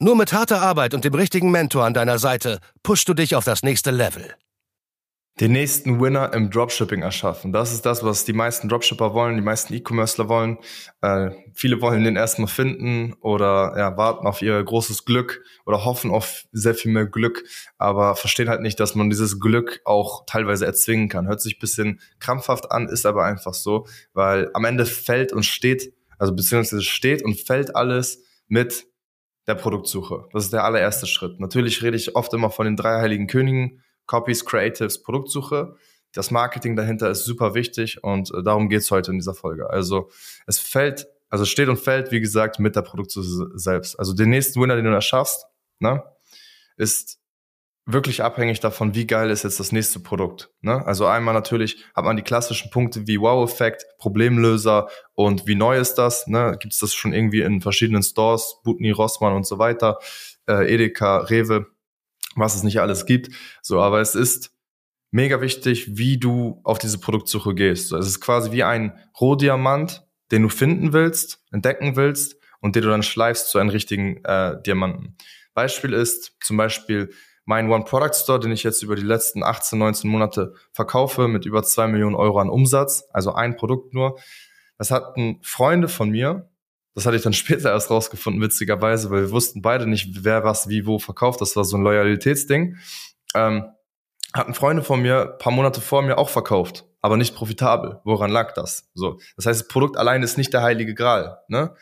Nur mit harter Arbeit und dem richtigen Mentor an deiner Seite pushst du dich auf das nächste Level. Den nächsten Winner im Dropshipping erschaffen. Das ist das, was die meisten Dropshipper wollen, die meisten E-Commercer wollen. Äh, viele wollen den erstmal finden oder ja, warten auf ihr großes Glück oder hoffen auf sehr viel mehr Glück, aber verstehen halt nicht, dass man dieses Glück auch teilweise erzwingen kann. Hört sich bisschen krampfhaft an, ist aber einfach so, weil am Ende fällt und steht, also beziehungsweise steht und fällt alles mit der Produktsuche. Das ist der allererste Schritt. Natürlich rede ich oft immer von den drei heiligen Königen, Copies, Creatives, Produktsuche. Das Marketing dahinter ist super wichtig und äh, darum geht's heute in dieser Folge. Also es fällt, also steht und fällt, wie gesagt, mit der Produktsuche selbst. Also den nächsten Winner, den du erschaffst, ne, ist wirklich abhängig davon, wie geil ist jetzt das nächste Produkt. Ne? Also einmal natürlich hat man die klassischen Punkte wie Wow-Effekt, Problemlöser und wie neu ist das? Ne? Gibt es das schon irgendwie in verschiedenen Stores, Butni, Rossmann und so weiter, äh, Edeka, Rewe, was es nicht alles gibt. So, aber es ist mega wichtig, wie du auf diese Produktsuche gehst. So, es ist quasi wie ein Rohdiamant, den du finden willst, entdecken willst und den du dann schleifst zu einem richtigen äh, Diamanten. Beispiel ist zum Beispiel mein One-Product-Store, den ich jetzt über die letzten 18, 19 Monate verkaufe, mit über zwei Millionen Euro an Umsatz, also ein Produkt nur. Das hatten Freunde von mir, das hatte ich dann später erst rausgefunden, witzigerweise, weil wir wussten beide nicht, wer was wie wo verkauft. Das war so ein Loyalitätsding. Ähm, hatten Freunde von mir paar Monate vor mir auch verkauft, aber nicht profitabel. Woran lag das? So, das heißt, das Produkt allein ist nicht der heilige Gral. Ne?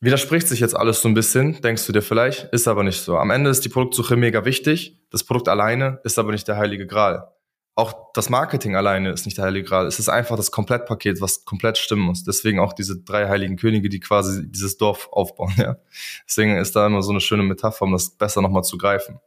Widerspricht sich jetzt alles so ein bisschen, denkst du dir vielleicht, ist aber nicht so. Am Ende ist die Produktsuche mega wichtig, das Produkt alleine ist aber nicht der heilige Gral. Auch das Marketing alleine ist nicht der heilige Gral. Es ist einfach das Komplettpaket, was komplett stimmen muss. Deswegen auch diese drei heiligen Könige, die quasi dieses Dorf aufbauen. Ja? Deswegen ist da immer so eine schöne Metapher, um das besser nochmal zu greifen.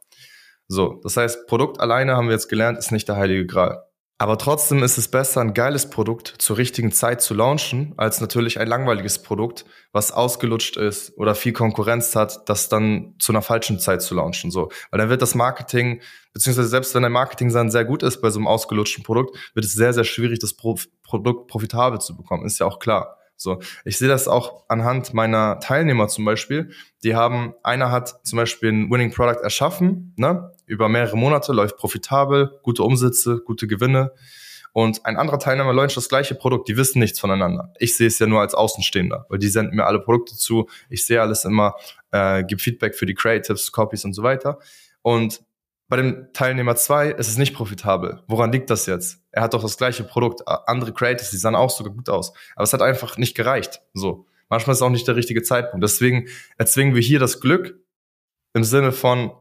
So, das heißt, Produkt alleine haben wir jetzt gelernt, ist nicht der heilige Gral. Aber trotzdem ist es besser, ein geiles Produkt zur richtigen Zeit zu launchen, als natürlich ein langweiliges Produkt, was ausgelutscht ist oder viel Konkurrenz hat, das dann zu einer falschen Zeit zu launchen. So, weil dann wird das Marketing, beziehungsweise selbst wenn dein Marketing dann sehr gut ist bei so einem ausgelutschten Produkt, wird es sehr, sehr schwierig, das Pro Produkt profitabel zu bekommen. Ist ja auch klar. So, ich sehe das auch anhand meiner Teilnehmer zum Beispiel. Die haben, einer hat zum Beispiel ein Winning Product erschaffen, ne? Über mehrere Monate, läuft profitabel, gute Umsätze, gute Gewinne. Und ein anderer Teilnehmer launcht das gleiche Produkt, die wissen nichts voneinander. Ich sehe es ja nur als Außenstehender, weil die senden mir alle Produkte zu, ich sehe alles immer, äh, gebe Feedback für die Creatives, Copies und so weiter. Und bei dem Teilnehmer zwei ist es nicht profitabel. Woran liegt das jetzt? Er hat doch das gleiche Produkt, andere Creatives, die sahen auch sogar gut aus. Aber es hat einfach nicht gereicht. So. Manchmal ist es auch nicht der richtige Zeitpunkt. Deswegen erzwingen wir hier das Glück im Sinne von,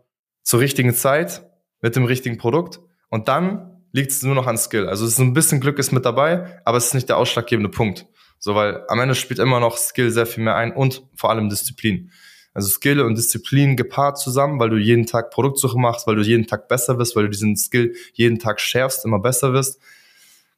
zur richtigen Zeit mit dem richtigen Produkt und dann liegt es nur noch an Skill. Also es ist ein bisschen Glück ist mit dabei, aber es ist nicht der ausschlaggebende Punkt. So, weil am Ende spielt immer noch Skill sehr viel mehr ein und vor allem Disziplin. Also Skill und Disziplin gepaart zusammen, weil du jeden Tag Produktsuche machst, weil du jeden Tag besser wirst, weil du diesen Skill jeden Tag schärfst, immer besser wirst,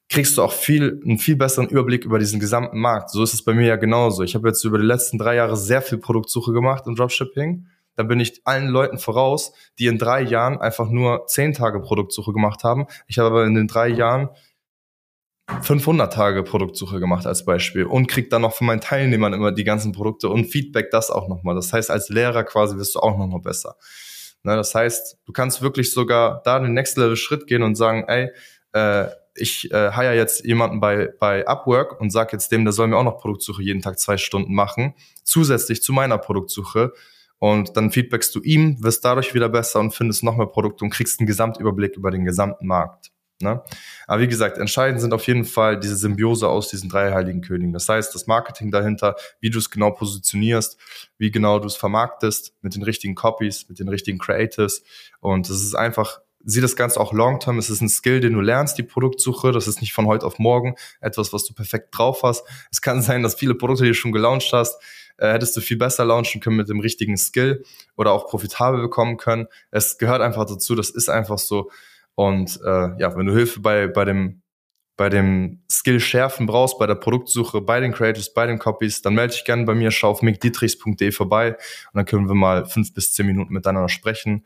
kriegst du auch viel, einen viel besseren Überblick über diesen gesamten Markt. So ist es bei mir ja genauso. Ich habe jetzt über die letzten drei Jahre sehr viel Produktsuche gemacht im Dropshipping dann bin ich allen Leuten voraus, die in drei Jahren einfach nur zehn Tage Produktsuche gemacht haben. Ich habe aber in den drei Jahren 500 Tage Produktsuche gemacht als Beispiel und krieg dann noch von meinen Teilnehmern immer die ganzen Produkte und Feedback das auch nochmal. Das heißt, als Lehrer quasi wirst du auch nochmal besser. Ne, das heißt, du kannst wirklich sogar da den Next Level Schritt gehen und sagen, ey, äh, ich äh, hire jetzt jemanden bei, bei Upwork und sag jetzt dem, der soll mir auch noch Produktsuche jeden Tag zwei Stunden machen, zusätzlich zu meiner Produktsuche und dann feedbackst du ihm, wirst dadurch wieder besser und findest noch mehr Produkte und kriegst einen Gesamtüberblick über den gesamten Markt. Ne? Aber wie gesagt, entscheidend sind auf jeden Fall diese Symbiose aus diesen drei heiligen Königen. Das heißt, das Marketing dahinter, wie du es genau positionierst, wie genau du es vermarktest, mit den richtigen Copies, mit den richtigen Creatives. Und es ist einfach sieh das Ganze auch long-term. Es ist ein Skill, den du lernst, die Produktsuche. Das ist nicht von heute auf morgen etwas, was du perfekt drauf hast. Es kann sein, dass viele Produkte, die du schon gelauncht hast, äh, hättest du viel besser launchen können mit dem richtigen Skill oder auch profitabel bekommen können. Es gehört einfach dazu, das ist einfach so. Und äh, ja, wenn du Hilfe bei, bei dem bei dem Skill schärfen brauchst, bei der Produktsuche, bei den Creators, bei den Copies, dann melde dich gerne bei mir, schau auf mickdietrichs.de vorbei und dann können wir mal fünf bis zehn Minuten miteinander sprechen